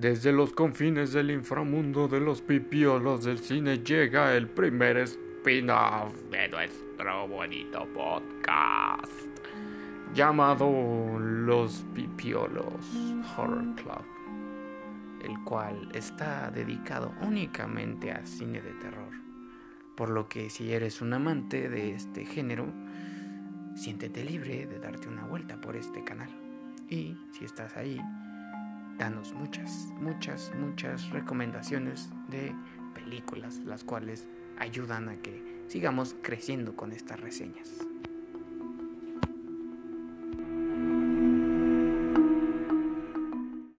Desde los confines del inframundo de los pipiolos del cine llega el primer spin-off de nuestro bonito podcast llamado Los Pipiolos Horror Club, el cual está dedicado únicamente a cine de terror. Por lo que si eres un amante de este género, siéntete libre de darte una vuelta por este canal. Y si estás ahí, danos muchas, muchas, muchas recomendaciones de películas, las cuales ayudan a que sigamos creciendo con estas reseñas.